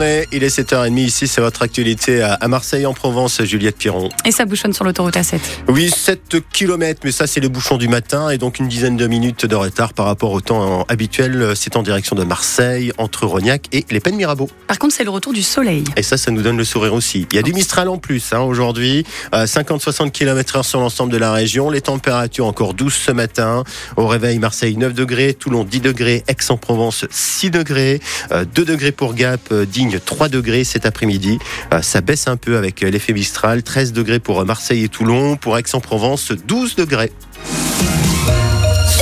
Il est 7h30 ici, c'est votre actualité à Marseille en Provence, Juliette Piron. Et ça bouchonne sur l'autoroute A7. Oui, 7 km, mais ça c'est les bouchons du matin et donc une dizaine de minutes de retard par rapport au temps habituel. C'est en direction de Marseille, entre Rognac et les Pennes Mirabeau. Par contre, c'est le retour du soleil. Et ça, ça nous donne le sourire aussi. Il y a du Mistral en plus hein, aujourd'hui, 50-60 km/h sur l'ensemble de la région. Les températures encore douces ce matin. Au réveil, Marseille 9 degrés, Toulon 10 degrés, Aix-en-Provence 6 degrés, 2 degrés pour Gap, Digne 3 degrés cet après-midi. Euh, ça baisse un peu avec l'effet Mistral. 13 degrés pour Marseille et Toulon. Pour Aix-en-Provence, 12 degrés.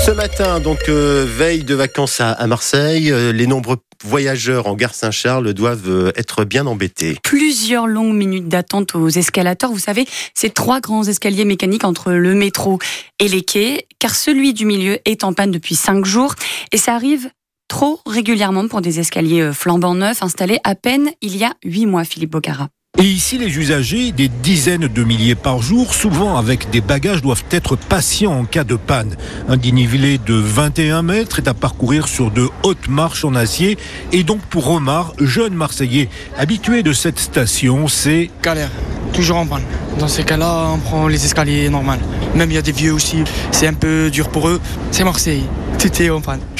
Ce matin, donc euh, veille de vacances à, Marseille, euh, les nombreux voyageurs en gare Saint-Charles doivent être bien embêtés. Plusieurs longues minutes d'attente aux escalators. Vous savez, ces trois grands escaliers mécaniques entre le métro et les quais, car celui du milieu est en panne depuis cinq jours et ça arrive trop régulièrement pour des escaliers euh, flambant neufs installés à peine il y a huit mois, Philippe Bocara. Et ici, les usagers, des dizaines de milliers par jour, souvent avec des bagages, doivent être patients en cas de panne. Un dénivelé de 21 mètres est à parcourir sur de hautes marches en acier. Et donc, pour Omar, jeune Marseillais habitué de cette station, c'est... Galère, toujours en panne. Dans ces cas-là, on prend les escaliers normaux. Même il y a des vieux aussi, c'est un peu dur pour eux. C'est Marseille.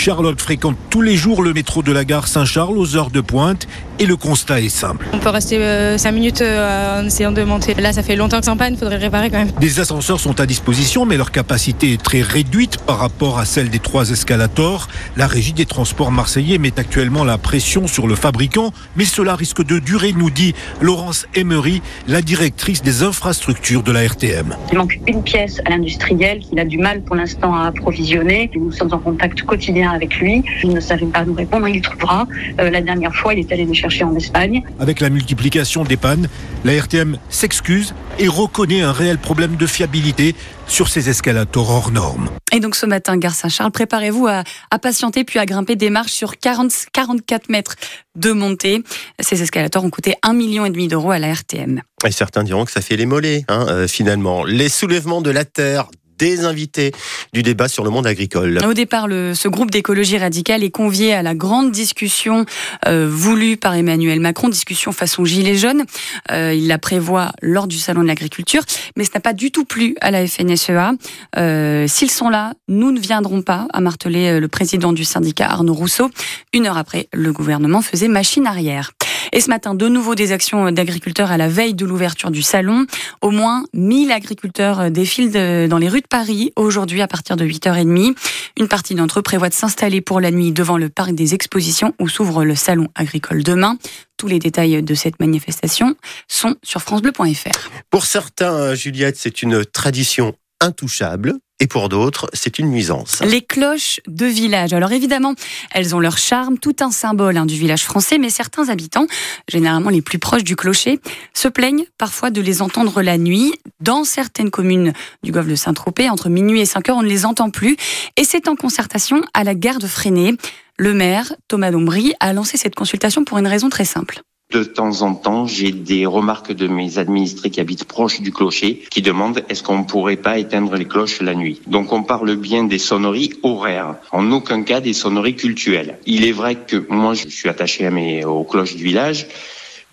Charlotte fréquente tous les jours le métro de la gare Saint-Charles aux heures de pointe et le constat est simple. On peut rester 5 euh, minutes euh, en essayant de monter. Là, ça fait longtemps que c'est en panne, il faudrait réparer quand même. Des ascenseurs sont à disposition, mais leur capacité est très réduite par rapport à celle des trois escalators. La régie des transports marseillais met actuellement la pression sur le fabricant, mais cela risque de durer, nous dit Laurence Emery, la directrice des infrastructures de la RTM. Il manque une pièce à l'industriel qu'il a du mal pour l'instant à approvisionner. Nous sommes en contact quotidien avec lui. Il ne savait pas nous répondre, il trouvera. Euh, la dernière fois, il est allé les chercher en Espagne. Avec la multiplication des pannes, la RTM s'excuse et reconnaît un réel problème de fiabilité sur ces escalators hors normes. Et donc ce matin, Gare Saint-Charles, préparez-vous à, patienter puis à grimper des marches sur 40, 44 mètres de montée. Ces escalators ont coûté 1,5 million d'euros à la RTM. Et certains diront que ça fait les mollets, hein, euh, finalement. Les soulèvements de la terre des invités du débat sur le monde agricole. Au départ, le, ce groupe d'écologie radicale est convié à la grande discussion euh, voulue par Emmanuel Macron, discussion façon gilet jaune. Euh, il la prévoit lors du salon de l'agriculture, mais ce n'a pas du tout plu à la FNSEA. Euh, S'ils sont là, nous ne viendrons pas, a martelé euh, le président du syndicat Arnaud Rousseau. Une heure après, le gouvernement faisait machine arrière. Et ce matin, de nouveau des actions d'agriculteurs à la veille de l'ouverture du salon. Au moins 1000 agriculteurs défilent dans les rues de Paris aujourd'hui à partir de 8h30. Une partie d'entre eux prévoit de s'installer pour la nuit devant le parc des expositions où s'ouvre le salon agricole demain. Tous les détails de cette manifestation sont sur francebleu.fr. Pour certains, Juliette, c'est une tradition intouchable et pour d'autres, c'est une nuisance. Les cloches de village. Alors évidemment, elles ont leur charme, tout un symbole hein, du village français, mais certains habitants, généralement les plus proches du clocher, se plaignent parfois de les entendre la nuit. Dans certaines communes du golfe de Saint-Tropez, entre minuit et 5 heures, on ne les entend plus. Et c'est en concertation à la gare de Freinet. Le maire, Thomas Dombry, a lancé cette consultation pour une raison très simple. De temps en temps, j'ai des remarques de mes administrés qui habitent proche du clocher qui demandent est-ce qu'on ne pourrait pas éteindre les cloches la nuit. Donc on parle bien des sonneries horaires, en aucun cas des sonneries cultuelles. Il est vrai que moi je suis attaché à mes, aux cloches du village,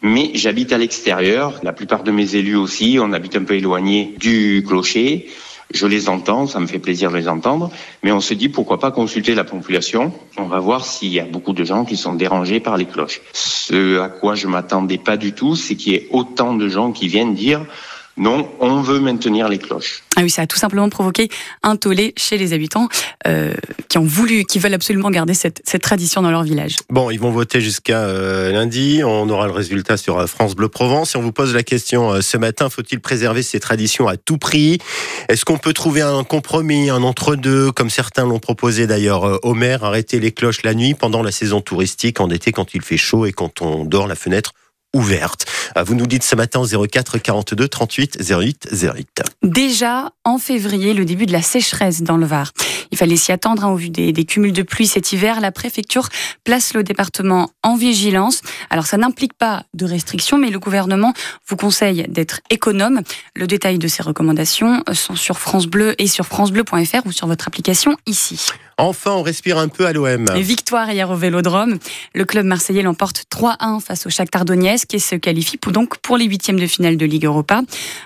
mais j'habite à l'extérieur. La plupart de mes élus aussi, on habite un peu éloigné du clocher. Je les entends, ça me fait plaisir de les entendre, mais on se dit pourquoi pas consulter la population. On va voir s'il y a beaucoup de gens qui sont dérangés par les cloches. Ce à quoi je m'attendais pas du tout, c'est qu'il y ait autant de gens qui viennent dire non, on veut maintenir les cloches. Ah oui, ça a tout simplement provoqué un tollé chez les habitants euh, qui ont voulu, qui veulent absolument garder cette, tradition dans leur village. Bon, ils vont voter jusqu'à euh, lundi. On aura le résultat sur euh, France Bleu Provence. Et on vous pose la question ce matin faut-il préserver ces traditions à tout prix? Est-ce qu'on peut trouver un compromis, un entre-deux, comme certains l'ont proposé d'ailleurs au maire, arrêter les cloches la nuit pendant la saison touristique, en été quand il fait chaud et quand on dort la fenêtre ouverte. Ah, vous nous dites ce matin 04 42 38 08 08. Déjà en février, le début de la sécheresse dans le Var. Il fallait s'y attendre hein, au vu des, des, cumuls de pluie cet hiver. La préfecture place le département en vigilance. Alors ça n'implique pas de restrictions, mais le gouvernement vous conseille d'être économe. Le détail de ces recommandations sont sur France Bleu et sur francebleu.fr ou sur votre application ici. Enfin, on respire un peu à l'OM. Victoire hier au Vélodrome. Le club marseillais l'emporte 3-1 face au Shakhtar Donetsk et se qualifie pour donc pour les huitièmes de finale de Ligue Europa.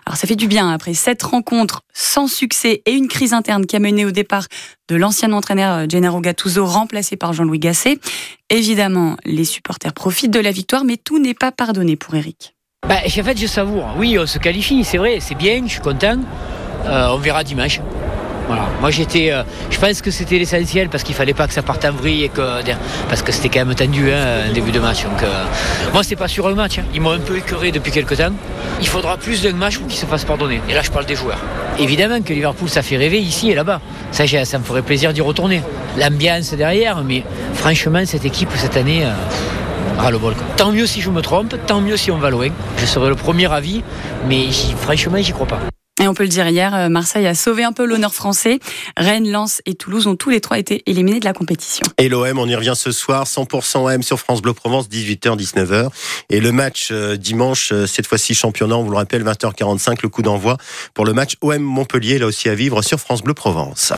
Alors ça fait du bien après sept rencontres sans succès et une crise interne qui a mené au départ de l'ancien entraîneur Gennaro Gattuso remplacé par Jean-Louis Gasset. Évidemment, les supporters profitent de la victoire, mais tout n'est pas pardonné pour Eric. Bah, en fait, je savoure. Oui, on se qualifie, c'est vrai, c'est bien, je suis content. Euh, on verra dimanche. Voilà. Moi j'étais, euh, je pense que c'était l'essentiel parce qu'il fallait pas que ça parte en vrille et que parce que c'était quand même tendu hein, un début de match. Donc euh, moi c'est pas sur le match. Hein. Ils m'ont un peu écœuré depuis quelques temps. Il faudra plus d'un match pour qu'ils se fassent pardonner. Et là je parle des joueurs. Évidemment que Liverpool ça fait rêver ici et là-bas. Ça, ça me ferait plaisir d'y retourner. L'ambiance derrière, mais franchement cette équipe cette année. Euh, ras le bol. Tant mieux si je me trompe, tant mieux si on va loin. Je serai le premier avis, mais franchement, j'y crois pas. Et on peut le dire hier, euh, Marseille a sauvé un peu l'honneur français. Rennes, Lens et Toulouse ont tous les trois été éliminés de la compétition. Et l'OM, on y revient ce soir, 100% OM sur France Bleu Provence, 18h-19h. Et le match euh, dimanche, euh, cette fois-ci championnat, on vous le rappelle, 20h45, le coup d'envoi pour le match OM Montpellier, là aussi à vivre sur France Bleu Provence.